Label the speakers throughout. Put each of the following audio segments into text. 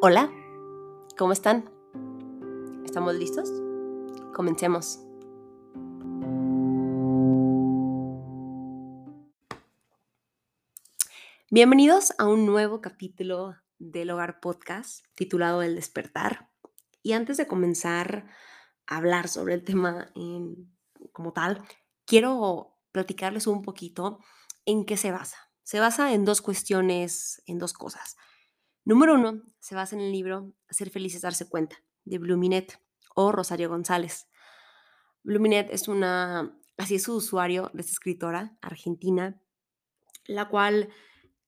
Speaker 1: Hola, ¿cómo están? ¿Estamos listos? Comencemos. Bienvenidos a un nuevo capítulo del Hogar Podcast titulado El despertar. Y antes de comenzar a hablar sobre el tema como tal, quiero platicarles un poquito en qué se basa. Se basa en dos cuestiones, en dos cosas. Número uno, se basa en el libro Ser felices darse cuenta, de Bluminet o Rosario González. Bluminet es una, así es su usuario de esta escritora argentina, la cual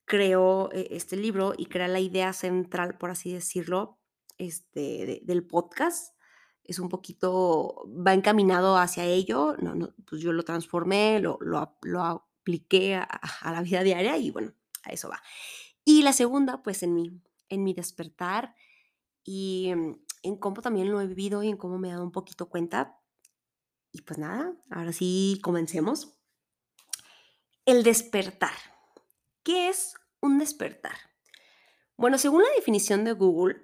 Speaker 1: creó eh, este libro y crea la idea central, por así decirlo, este, del podcast. Es un poquito, va encaminado hacia ello, no, no, pues yo lo transformé, lo, lo, apliqué a, a la vida diaria y bueno, a eso va. Y la segunda, pues en mí, en mi despertar y mm, en cómo también lo he vivido y en cómo me he dado un poquito cuenta. Y pues nada, ahora sí comencemos. El despertar. ¿Qué es un despertar? Bueno, según la definición de Google,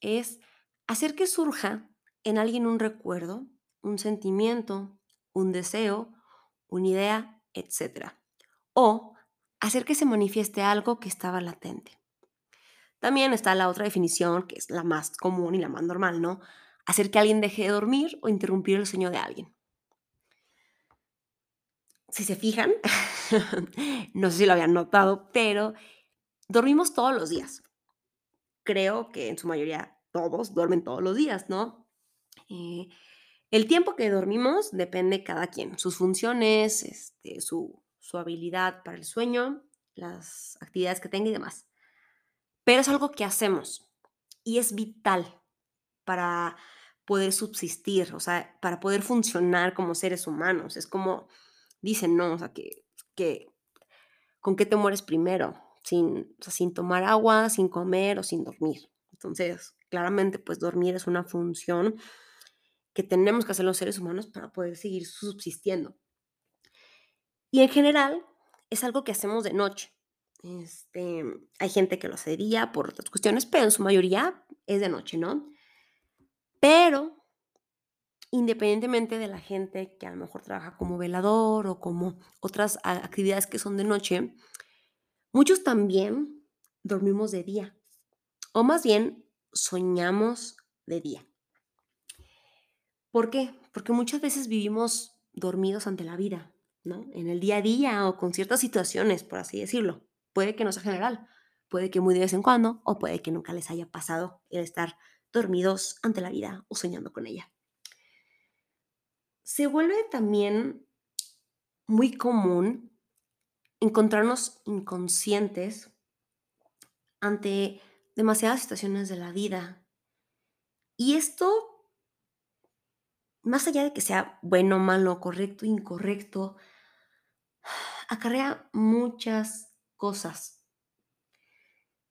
Speaker 1: es hacer que surja en alguien un recuerdo, un sentimiento, un deseo, una idea, etc. O hacer que se manifieste algo que estaba latente. También está la otra definición, que es la más común y la más normal, ¿no? Hacer que alguien deje de dormir o interrumpir el sueño de alguien. Si se fijan, no sé si lo habían notado, pero dormimos todos los días. Creo que en su mayoría todos duermen todos los días, ¿no? Eh, el tiempo que dormimos depende cada quien, sus funciones, este, su, su habilidad para el sueño, las actividades que tenga y demás pero es algo que hacemos y es vital para poder subsistir, o sea, para poder funcionar como seres humanos. Es como dicen, no, o sea, que, que ¿con qué te mueres primero? Sin, sin tomar agua, sin comer o sin dormir. Entonces, claramente, pues dormir es una función que tenemos que hacer los seres humanos para poder seguir subsistiendo. Y en general, es algo que hacemos de noche. Este, hay gente que lo hace de día por otras cuestiones, pero en su mayoría es de noche, ¿no? Pero independientemente de la gente que a lo mejor trabaja como velador o como otras actividades que son de noche, muchos también dormimos de día, o más bien soñamos de día. ¿Por qué? Porque muchas veces vivimos dormidos ante la vida, ¿no? En el día a día o con ciertas situaciones, por así decirlo. Puede que no sea general, puede que muy de vez en cuando o puede que nunca les haya pasado el estar dormidos ante la vida o soñando con ella. Se vuelve también muy común encontrarnos inconscientes ante demasiadas situaciones de la vida. Y esto, más allá de que sea bueno, malo, correcto, incorrecto, acarrea muchas cosas.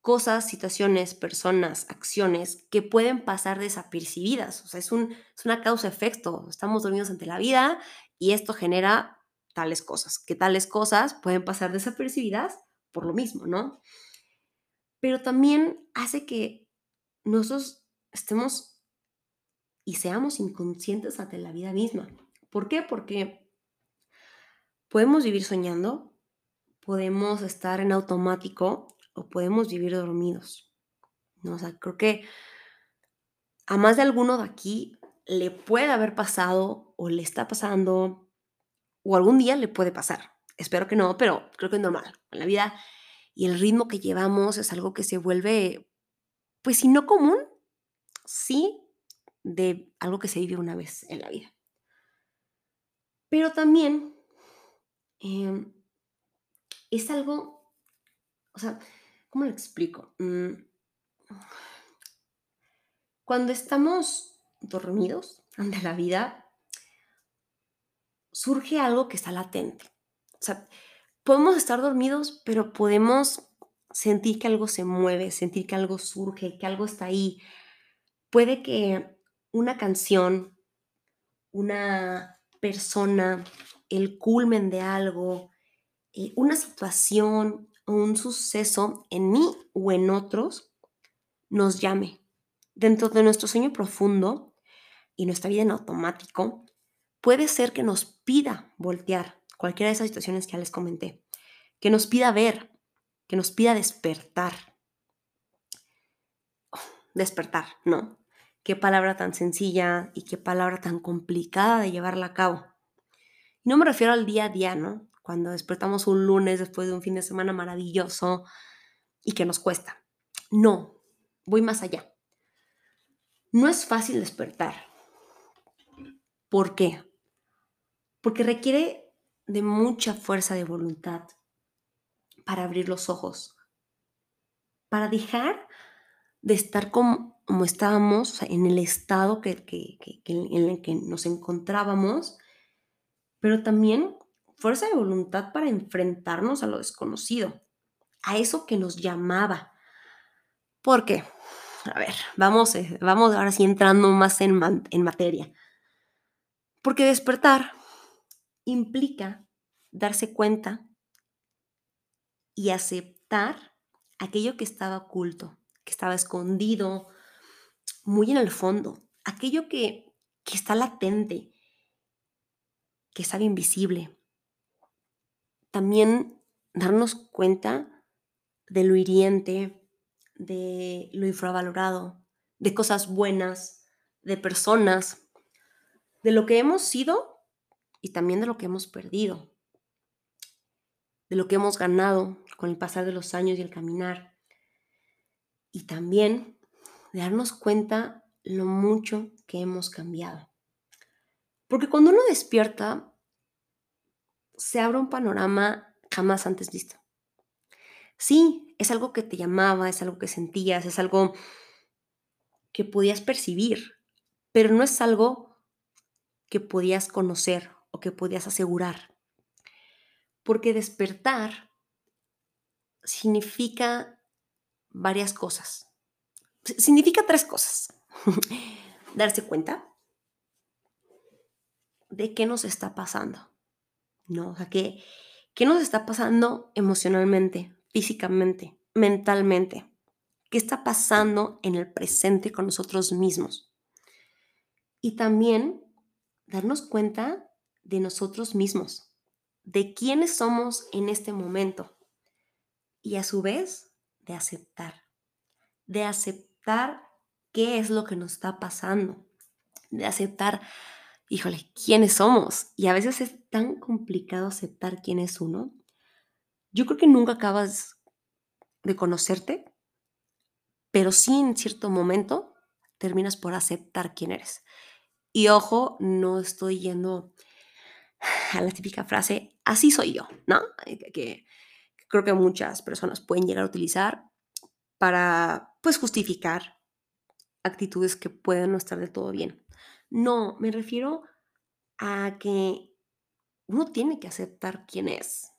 Speaker 1: Cosas, situaciones, personas, acciones que pueden pasar desapercibidas. O sea, es, un, es una causa-efecto. Estamos dormidos ante la vida y esto genera tales cosas. Que tales cosas pueden pasar desapercibidas por lo mismo, ¿no? Pero también hace que nosotros estemos y seamos inconscientes ante la vida misma. ¿Por qué? Porque podemos vivir soñando, podemos estar en automático o podemos vivir dormidos. ¿no? O sea, creo que a más de alguno de aquí le puede haber pasado o le está pasando o algún día le puede pasar. Espero que no, pero creo que es normal. En la vida y el ritmo que llevamos es algo que se vuelve, pues si no común, sí de algo que se vive una vez en la vida. Pero también em, es algo, o sea, ¿cómo lo explico? Mm, cuando estamos dormidos ante la vida, surge algo que está latente. O sea, podemos estar dormidos, pero podemos sentir que algo se mueve, sentir que algo surge, que algo está ahí. Puede que una canción, una persona, el culmen de algo, eh, una situación o un suceso en mí o en otros nos llame. Dentro de nuestro sueño profundo y nuestra vida en automático, puede ser que nos pida voltear cualquiera de esas situaciones que ya les comenté, que nos pida ver, que nos pida despertar. despertar, ¿no? Qué palabra tan sencilla y qué palabra tan complicada de llevarla a cabo. No me refiero al día a día, ¿no? Cuando despertamos un lunes después de un fin de semana maravilloso y que nos cuesta. No, voy más allá. No es fácil despertar. ¿Por qué? Porque requiere de mucha fuerza de voluntad para abrir los ojos, para dejar de estar como, estábamos, en el estado que, en el que nos encontrábamos, pero también fuerza de voluntad para enfrentarnos a lo desconocido, a eso que nos llamaba. ¿Por qué? A ver, vamos, eh, vamos ahora sí entrando más en, en materia. Porque despertar implica darse cuenta y aceptar aquello que estaba oculto, que estaba escondido, muy en el fondo, aquello que, que está latente, que estaba invisible. También darnos cuenta de lo hiriente, de lo infravalorado, de cosas buenas, de personas, de lo que hemos sido y también de lo que hemos perdido, de lo que hemos ganado con el pasar de los años y el caminar, y también de darnos cuenta lo mucho que hemos cambiado. Porque cuando uno despierta, se abre un panorama jamás antes visto. Sí, es algo que te llamaba, es algo que sentías, es algo que podías percibir, pero no es algo que podías conocer que podías asegurar. Porque despertar significa varias cosas. Significa tres cosas. Darse cuenta de qué nos está pasando. ¿No? O sea, qué, qué nos está pasando emocionalmente, físicamente, mentalmente. ¿Qué está pasando en el presente con nosotros mismos? Y también darnos cuenta de nosotros mismos, de quiénes somos en este momento y a su vez de aceptar, de aceptar qué es lo que nos está pasando, de aceptar, híjole, quiénes somos. Y a veces es tan complicado aceptar quién es uno. Yo creo que nunca acabas de conocerte, pero sí en cierto momento terminas por aceptar quién eres. Y ojo, no estoy yendo a la típica frase, así soy yo, ¿no? Que, creo que muchas personas pueden llegar a utilizar para, pues, justificar actitudes que pueden no estar de todo bien. No, me refiero a que uno tiene que aceptar quién es,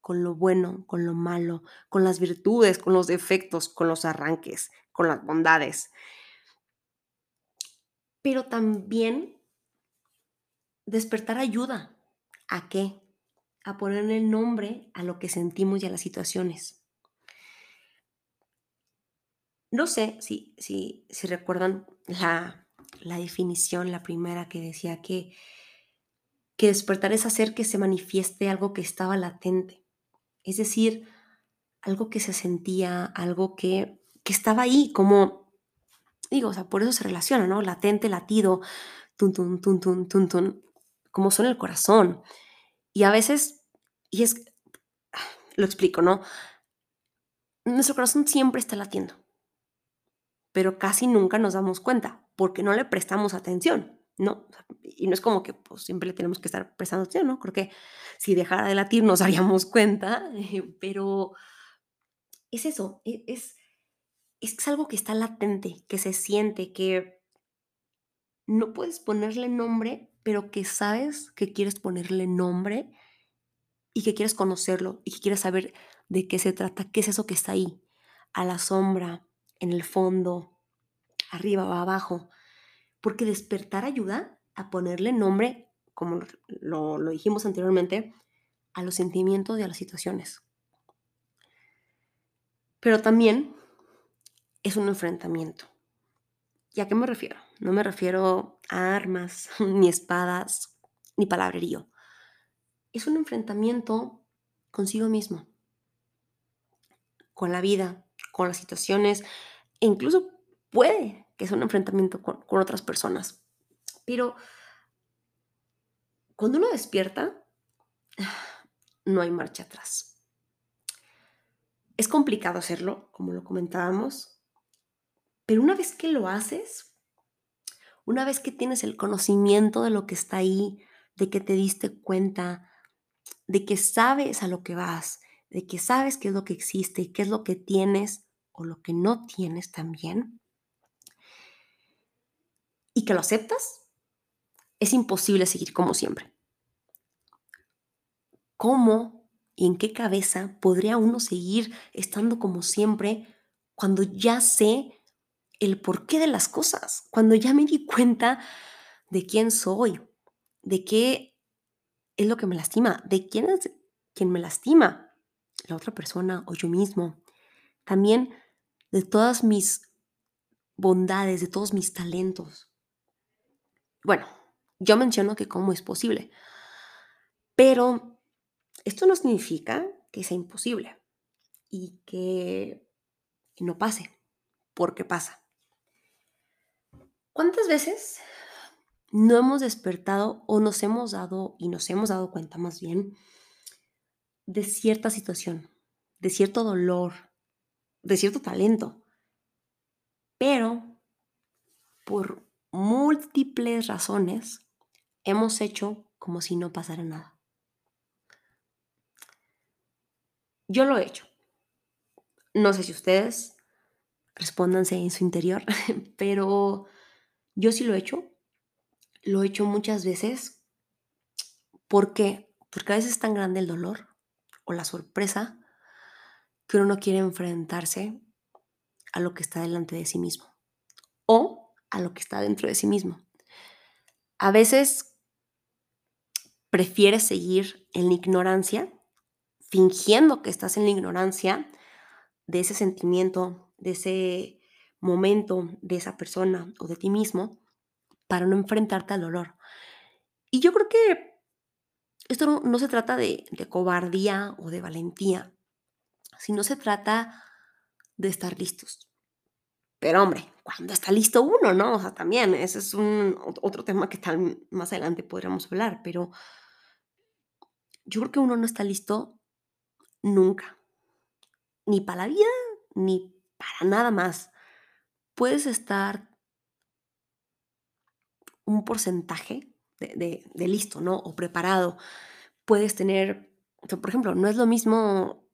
Speaker 1: con lo bueno, con lo malo, con las virtudes, con los defectos, con los arranques, con las bondades. Pero también despertar ayuda ¿A qué? A ponerle nombre a lo que sentimos y a las situaciones. No sé si, si, si recuerdan la, la definición, la primera que decía que, que despertar es hacer que se manifieste algo que estaba latente. Es decir, algo que se sentía, algo que, que estaba ahí, como, digo, o sea, por eso se relaciona, ¿no? Latente, latido, tun, tun, tun, tun, tun, tun como suena el corazón. Y a veces, y es, lo explico, ¿no? Nuestro corazón siempre está latiendo, pero casi nunca nos damos cuenta porque no le prestamos atención, ¿no? Y no es como que pues, siempre le tenemos que estar prestando atención, ¿no? Creo si dejara de latir nos daríamos cuenta, pero es eso, e, es, es algo que está latente, que se siente, que no puedes ponerle nombre pero que sabes que quieres ponerle nombre y que quieres conocerlo y que quieres saber de qué se trata, qué es eso que está ahí, a la sombra, en el fondo, arriba o abajo. Porque despertar ayuda a ponerle nombre, como lo, dijimos anteriormente, a los sentimientos y a las situaciones. Pero también es un enfrentamiento. ¿Y a qué me refiero? No me refiero a armas, ni espadas, ni palabrerío. Es un enfrentamiento consigo mismo, con la vida, con las situaciones, e incluso puede que sea un enfrentamiento con, con otras personas. Pero cuando uno despierta, no hay marcha atrás. Es complicado hacerlo, como lo comentábamos, pero una vez que lo haces, una vez que tienes el conocimiento de lo que está ahí, de que te diste cuenta, de que sabes a lo que vas, de que sabes qué es lo que existe y qué es lo que tienes o lo que no tienes también, y que lo aceptas, es imposible seguir como siempre. ¿Cómo y en qué cabeza podría uno seguir estando como siempre cuando ya sé el porqué de las cosas, cuando ya me di cuenta de quién soy, de qué es lo que me lastima, de quién es quien me lastima, la otra persona o yo mismo. También de todas mis bondades, de todos mis talentos. Bueno, yo menciono que cómo es posible, pero esto no significa que sea imposible y que no pase, porque pasa. ¿Cuántas veces no hemos despertado o nos hemos dado y nos hemos dado cuenta más bien de cierta situación, de cierto dolor, de cierto talento, pero por múltiples razones hemos hecho como si no pasara nada. Yo lo he hecho. No sé si ustedes respóndanse en su interior, pero yo sí lo he hecho. Lo he hecho muchas veces. ¿Por qué? Porque a veces es tan grande el dolor o la sorpresa que uno no quiere enfrentarse a lo que está delante de sí mismo o a lo que está dentro de sí mismo. A veces prefieres seguir en la ignorancia fingiendo que estás en la ignorancia de ese sentimiento, de ese momento, de esa persona o de ti mismo, para no enfrentarte al dolor. Y yo creo que esto no, se trata de, de cobardía o de valentía, sino se trata de estar listos. Pero hombre, cuando está listo uno, ¿no? O sea, también, ese es un otro tema que tal más adelante podríamos hablar, pero yo creo que uno no está listo nunca. Ni para la vida, ni para nada más. Puedes estar un porcentaje de, listo, ¿no? O preparado. Puedes tener, por ejemplo, no es lo mismo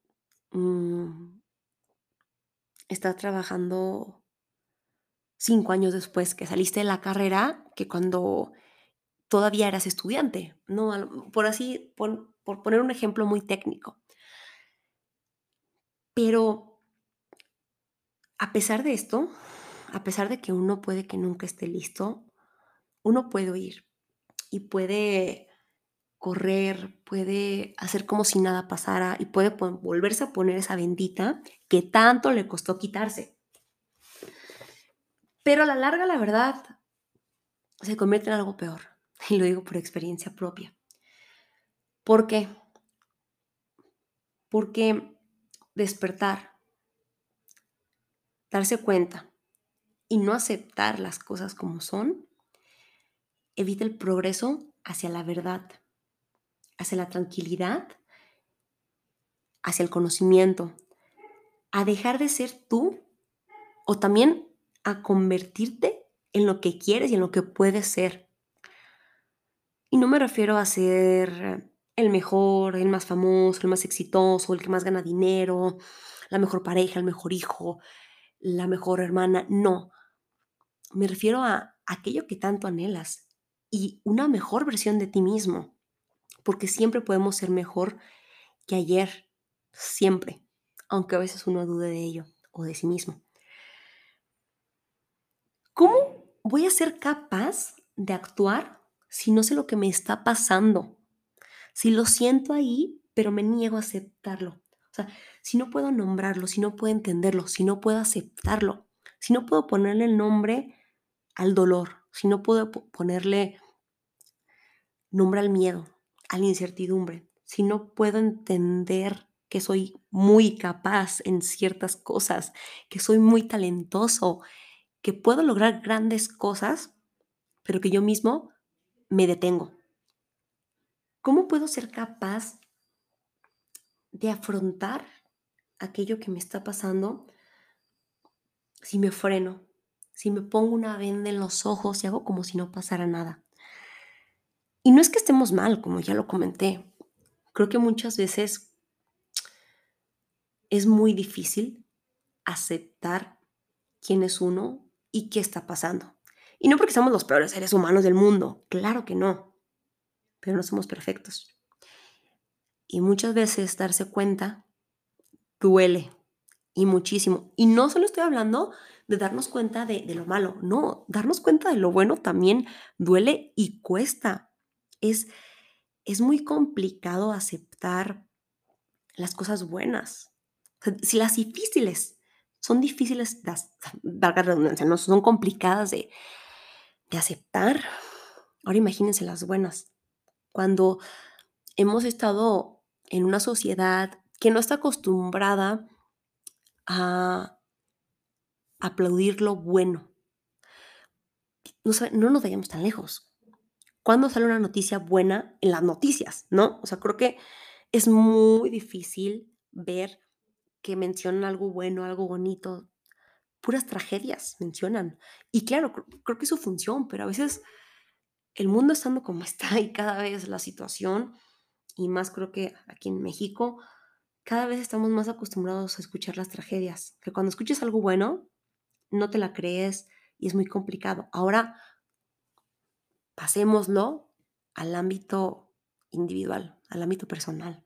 Speaker 1: mm, estar trabajando cinco años después que saliste de la carrera que cuando todavía eras estudiante, ¿no? Por así, por poner un ejemplo muy técnico. Pero a pesar de esto, a pesar de que uno puede que nunca esté listo, uno puede oír y puede correr, puede hacer como si nada pasara y puede volverse a poner esa bendita que tanto le costó quitarse. Pero a la larga, la verdad, se convierte en algo peor. Y lo digo por experiencia propia. ¿Por qué? Porque despertar, darse cuenta y no aceptar las cosas como son, evita el progreso hacia la verdad, hacia la tranquilidad, hacia el conocimiento, a dejar de ser tú o también a convertirte en lo que quieres y en lo que puedes ser. Y no me refiero a ser el mejor, el más famoso, el más exitoso, el que más gana dinero, la mejor pareja, el mejor hijo, la mejor hermana. No, me refiero a aquello que tanto anhelas y una mejor versión de ti mismo, porque siempre podemos ser mejor que ayer, siempre, aunque a veces uno dude de ello o de sí mismo. ¿Cómo voy a ser capaz de actuar si no sé lo que me está pasando? Si lo siento ahí, pero me niego a aceptarlo. O sea, si no puedo nombrarlo, si no puedo entenderlo, si no puedo aceptarlo, si no puedo ponerle el nombre al dolor, si no puedo ponerle nombre al miedo, a la incertidumbre, si no puedo entender que soy muy capaz en ciertas cosas, que soy muy talentoso, que puedo lograr grandes cosas, pero que yo mismo me detengo. ¿Cómo puedo ser capaz de afrontar aquello que me está pasando si me freno, si me pongo una venda en los ojos y hago como si no pasara nada? Y no es que estemos mal, como ya lo comenté. Creo que muchas veces es muy difícil aceptar quién es uno y qué está pasando. Y no porque somos los peores seres humanos del mundo, claro que no, pero no somos perfectos. Y muchas veces darse cuenta duele y muchísimo. Y no solo estoy hablando de darnos cuenta de, de, lo malo, no, darnos cuenta de lo bueno también duele y cuesta es, es muy complicado aceptar las cosas buenas. si las difíciles son difíciles, valga redundancia, no son complicadas de, de aceptar. Ahora imagínense las buenas. Cuando hemos estado en una sociedad que no está acostumbrada a aplaudir lo bueno. No, no nos vayamos tan lejos cuándo sale una noticia buena en las noticias, ¿no? O sea, creo que es muy difícil ver que mencionan algo bueno, algo bonito. Puras tragedias mencionan. Y claro, creo, que su función, pero a veces el mundo estando como está y cada vez la situación, y más creo que aquí en México, cada vez estamos más acostumbrados a escuchar las tragedias, que cuando escuches algo bueno, no te la crees y es muy complicado. Ahora, pasémoslo al ámbito individual, al ámbito personal.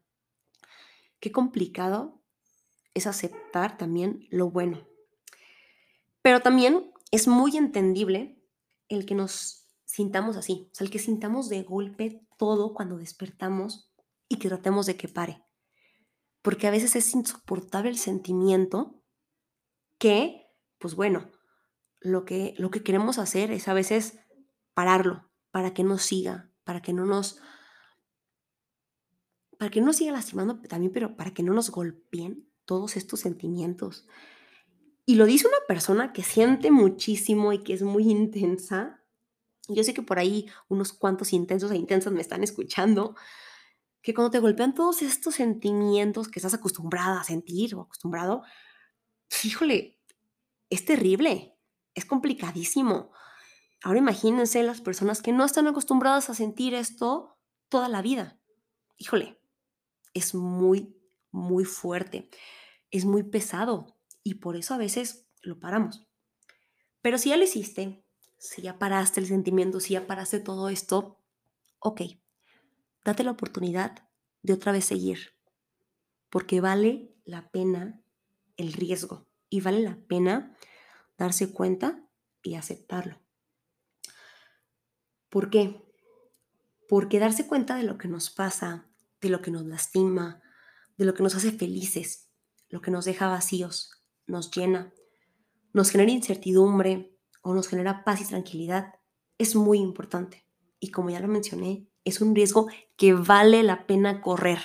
Speaker 1: Qué complicado es aceptar también lo bueno. Pero también es muy entendible el que nos sintamos así, o sea, el que sintamos de golpe todo cuando despertamos y que tratemos de que pare. Porque a veces es insoportable el sentimiento que, pues bueno, lo que, lo que queremos hacer es a veces pararlo, para que no siga, para que no nos para que no siga lastimando también, pero para que no nos golpeen todos estos sentimientos. Y lo dice una persona que siente muchísimo y que es muy intensa. Yo sé que por ahí unos cuantos intensos e intensas me están escuchando, que cuando te golpean todos estos sentimientos que estás acostumbrada a sentir o acostumbrado, híjole, es terrible, es complicadísimo. Ahora imagínense las personas que no están acostumbradas a sentir esto toda la vida. Híjole, es muy, muy fuerte, es muy pesado y por eso a veces lo paramos. Pero si ya lo hiciste, si ya paraste el sentimiento, si ya paraste todo esto, ok, date la oportunidad de otra vez seguir, porque vale la pena el riesgo y vale la pena darse cuenta y aceptarlo. ¿Por qué? Porque darse cuenta de lo que nos pasa, de lo que nos lastima, de lo que nos hace felices, lo que nos deja vacíos, nos llena, nos genera incertidumbre o nos genera paz y tranquilidad, es muy importante. Y como ya lo mencioné, es un riesgo que vale la pena correr.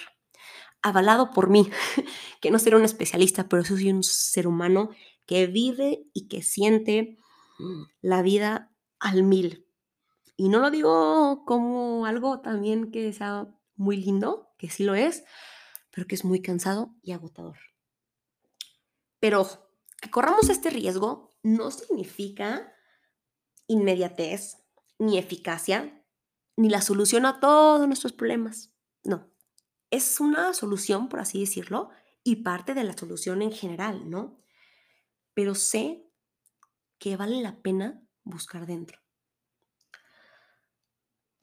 Speaker 1: Avalado por mí, que no seré un especialista, pero soy un ser humano que vive y que siente la vida al mil. Y no lo digo como algo también que sea muy lindo, que sí lo es, pero que es muy cansado y agotador. Pero que corramos este riesgo no significa inmediatez, ni eficacia, ni la solución a todos nuestros problemas. No, es una solución, por así decirlo, y parte de la solución en general, ¿no? Pero sé que vale la pena buscar dentro.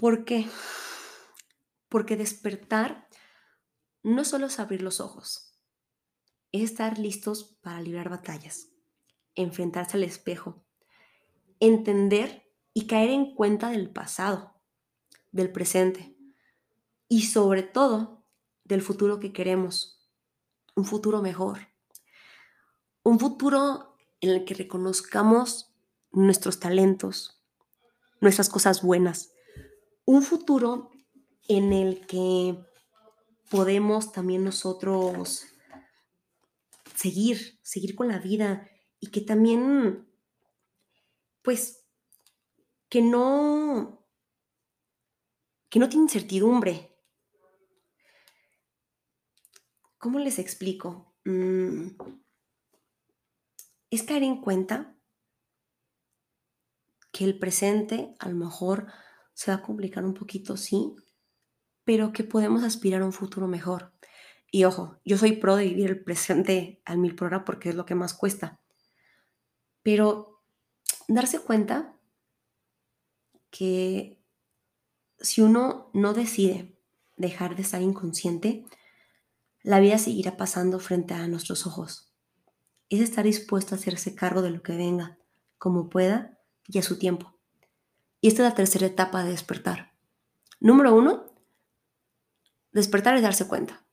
Speaker 1: ¿Por qué? Porque despertar no solo es abrir los ojos, es estar listos para librar batallas, enfrentarse al espejo, entender y caer en cuenta del pasado, del presente y sobre todo del futuro que queremos, un futuro mejor, un futuro en el que reconozcamos nuestros talentos, nuestras cosas buenas. Un futuro en el que podemos también nosotros seguir, seguir con la vida y que también, pues, que no, que no tiene incertidumbre. ¿Cómo les explico? Mm, es caer en cuenta que el presente a lo mejor se va a complicar un poquito, sí, pero que podemos aspirar a un futuro mejor. Y ojo, yo soy pro de vivir el presente al mil por hora porque es lo que más cuesta. Pero darse cuenta que si uno no decide dejar de estar inconsciente, la vida seguirá pasando frente a nuestros ojos. Es estar dispuesto a hacerse cargo de lo que venga, como pueda y a su tiempo. Y esta es la tercera etapa de despertar. Número uno, despertar es darse cuenta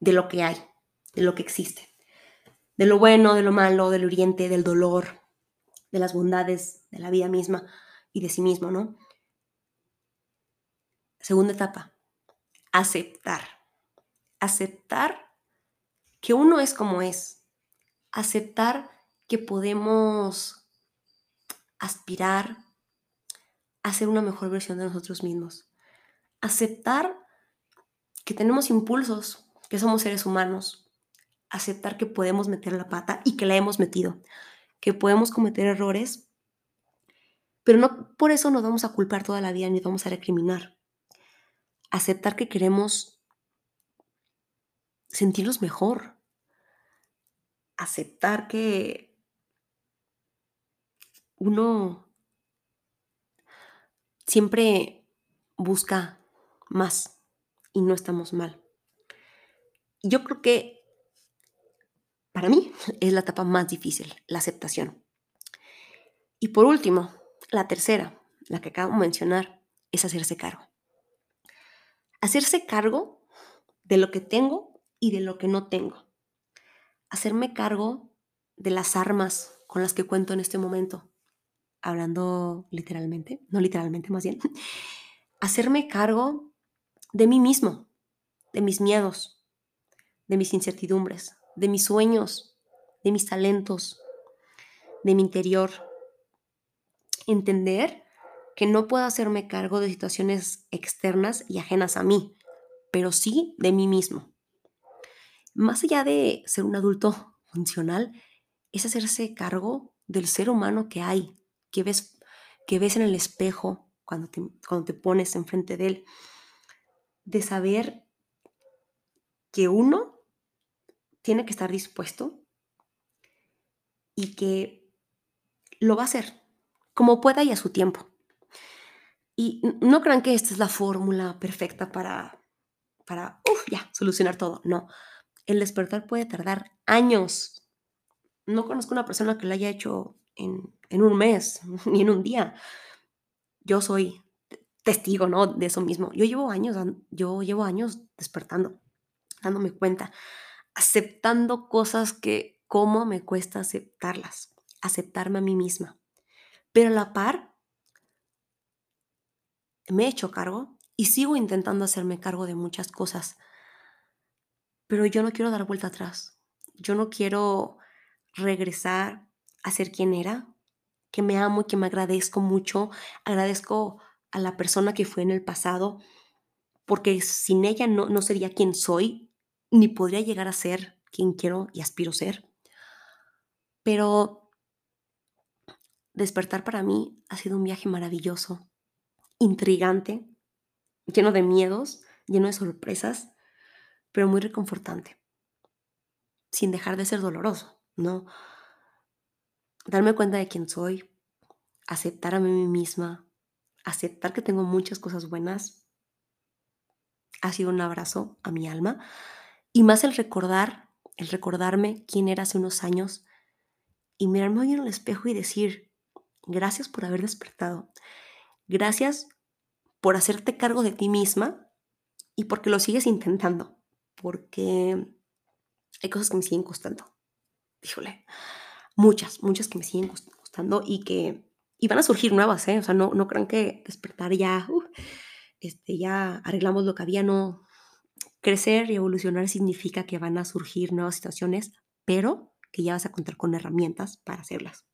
Speaker 1: de lo que hay, de lo que existe, de lo bueno, de lo malo, del oriente, del dolor, de las bondades de la vida misma y de sí mismo, ¿no? Segunda etapa, aceptar. Aceptar que uno es como es. Aceptar que podemos aspirar a ser una mejor versión de nosotros mismos. Aceptar que tenemos impulsos, que somos seres humanos, aceptar que podemos meter la pata y que la hemos metido, que podemos cometer errores, pero no por eso nos vamos a culpar toda la vida ni vamos a recriminar. Aceptar que queremos sentirnos mejor. Aceptar que uno siempre busca más y no estamos mal yo creo que para mí es la etapa más difícil, la aceptación. Y por último, la tercera, la que acabo de mencionar, es hacerse cargo. Hacerse cargo de lo que tengo y de lo que no tengo. Hacerme cargo de las armas con las que cuento en este momento. Hablando literalmente, no literalmente más bien. Hacerme cargo de mí mismo, de mis miedos, de mis incertidumbres, de mis sueños, de mis talentos, de mi interior. Entender que no puedo hacerme cargo de situaciones externas y ajenas a mí, pero sí de mí mismo. Más allá de ser un adulto funcional, es hacerse cargo del ser humano que hay, que ves, que ves en el espejo cuando te, cuando te pones enfrente de él, de saber que uno tiene que estar dispuesto y que lo va a hacer como pueda y a su tiempo. Y no crean que esta es la fórmula perfecta para, para, ya, solucionar todo. No, el despertar puede tardar años. No conozco una persona que lo haya hecho en, en un mes ni en un día. Yo soy testigo, ¿no? De eso mismo. Yo llevo años, yo llevo años despertando, dándome cuenta aceptando cosas que cómo me cuesta aceptarlas, aceptarme a mí misma. Pero a la par, me he hecho cargo y sigo intentando hacerme cargo de muchas cosas. Pero yo no quiero dar vuelta atrás. Yo no quiero regresar a ser quien era, que me amo y que me agradezco mucho. Agradezco a la persona que fue en el pasado, porque sin ella no, no sería quien soy ni podría llegar a ser quien quiero y aspiro ser. Pero despertar para mí ha sido un viaje maravilloso, intrigante, lleno de miedos, lleno de sorpresas, pero muy reconfortante, sin dejar de ser doloroso, ¿no? Darme cuenta de quién soy, aceptar a mí misma, aceptar que tengo muchas cosas buenas, ha sido un abrazo a mi alma y más el recordar, el recordarme quién era hace unos años y mirarme hoy en el espejo y decir, gracias por haber despertado. Gracias por hacerte cargo de ti misma y porque lo sigues intentando. Porque hay cosas que me siguen costando. Híjole. Muchas, muchas que me siguen gustando y que y van a surgir nuevas, ¿eh? O sea, no, no crean que despertar ya, uh, este, ya arreglamos lo que había, no. Crecer y evolucionar significa que van a surgir nuevas situaciones, pero que ya vas a contar con herramientas para hacerlas.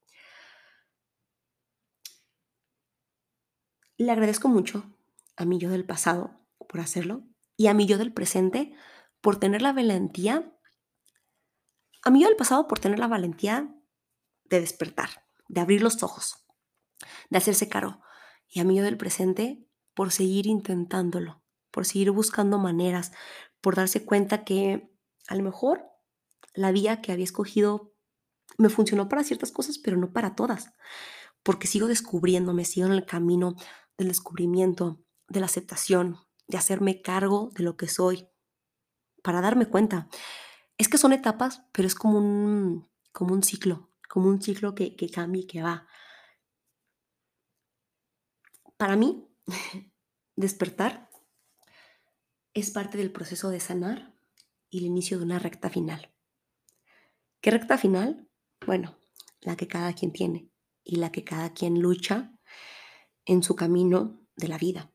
Speaker 1: Le agradezco mucho a mi yo del pasado por hacerlo y a mi yo del presente por tener la valentía, a mi yo del pasado por tener la valentía de despertar, de abrir los ojos, de hacerse caro, y a mi yo del presente por seguir intentándolo, por seguir buscando maneras, por darse cuenta que a lo mejor la vía que había escogido me funcionó para ciertas cosas, pero no para todas, porque sigo descubriéndome, sigo en el camino del descubrimiento, de la aceptación, de hacerme cargo de lo que soy, para darme cuenta. Es que son etapas, pero es como un, como un ciclo, como un ciclo que, que cambia y que va. Para mí, despertar es parte del proceso de sanar y el inicio de una recta final. ¿Qué recta final? Bueno, la que cada quien tiene y la que cada quien lucha en su camino de la vida.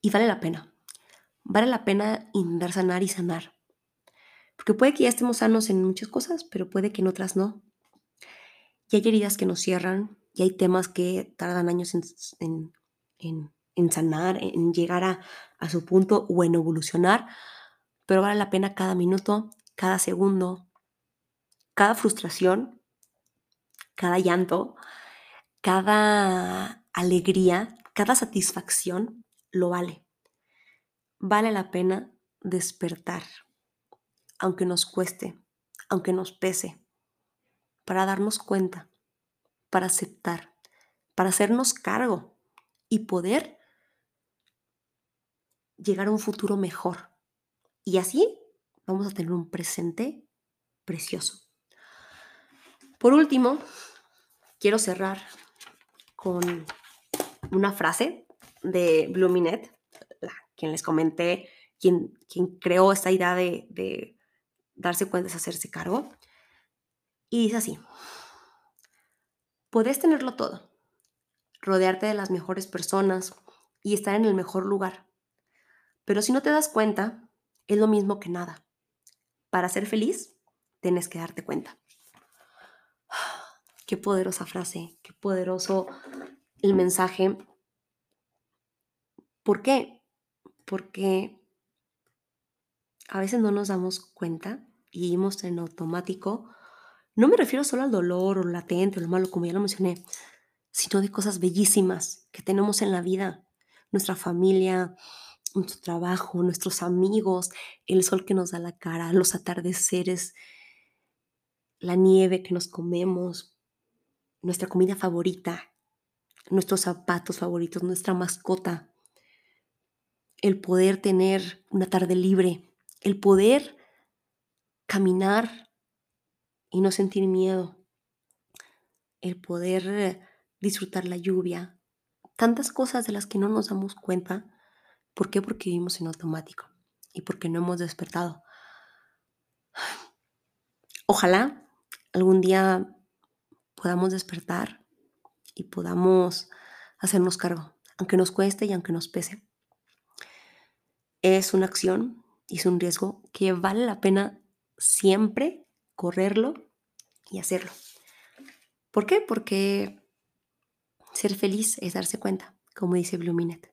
Speaker 1: Y vale la pena. Vale la pena intentar sanar y sanar. Porque puede que ya estemos sanos en muchas cosas, pero puede que en otras no. Y hay heridas que nos cierran, y hay temas que tardan años en, en, sanar, en llegar a, a su punto o en evolucionar, pero vale la pena cada minuto, cada segundo, cada frustración, cada llanto, cada alegría, cada satisfacción lo vale. Vale la pena despertar, aunque nos cueste, aunque nos pese, para darnos cuenta, para aceptar, para hacernos cargo y poder llegar a un futuro mejor. Y así vamos a tener un presente precioso. Por último, quiero cerrar con una frase de Bluminet, quien les comenté, quien, quien creó esta idea de, de darse cuenta es hacerse cargo. Y dice así, puedes tenerlo todo, rodearte de las mejores personas y estar en el mejor lugar, pero si no te das cuenta, es lo mismo que nada. Para ser feliz, tienes que darte cuenta. Qué poderosa frase, qué poderoso el mensaje. ¿Por qué? Porque a veces no nos damos cuenta y vivimos en automático. No me refiero solo al dolor o latente o lo malo, como ya lo mencioné, sino de cosas bellísimas que tenemos en la vida. Nuestra familia, nuestro trabajo, nuestros amigos, el sol que nos da la cara, los atardeceres, la nieve que nos comemos, nuestra comida favorita, nuestros zapatos favoritos, nuestra mascota, el poder tener una tarde libre, el poder caminar y no sentir miedo, el poder disfrutar la lluvia, tantas cosas de las que no nos damos cuenta. ¿Por qué? Porque vivimos en automático y porque no hemos despertado. Ojalá algún día podamos despertar y podamos hacernos cargo, aunque nos cueste y aunque nos pese. Es una acción es un riesgo que vale la pena siempre correrlo y hacerlo. ¿Por qué? Porque ser feliz es darse cuenta, como dice Bluminet.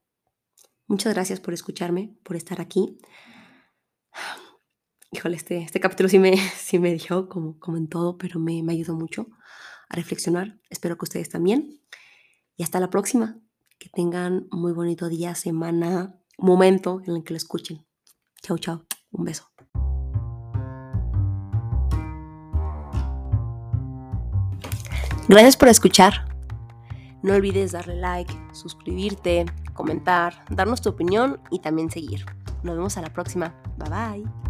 Speaker 1: Muchas gracias por escucharme, por estar aquí. Híjole, este, este capítulo sí me, sí me dio, como, como en todo, pero me, me ayudó mucho a reflexionar. Espero que ustedes también. Y hasta la próxima. Que tengan muy bonito día, semana, momento en el que lo escuchen. Chau, chau. Un beso. Gracias por escuchar. No olvides darle like, suscribirte, comentar, darnos tu opinión y también seguir. Nos vemos a la próxima. Bye bye.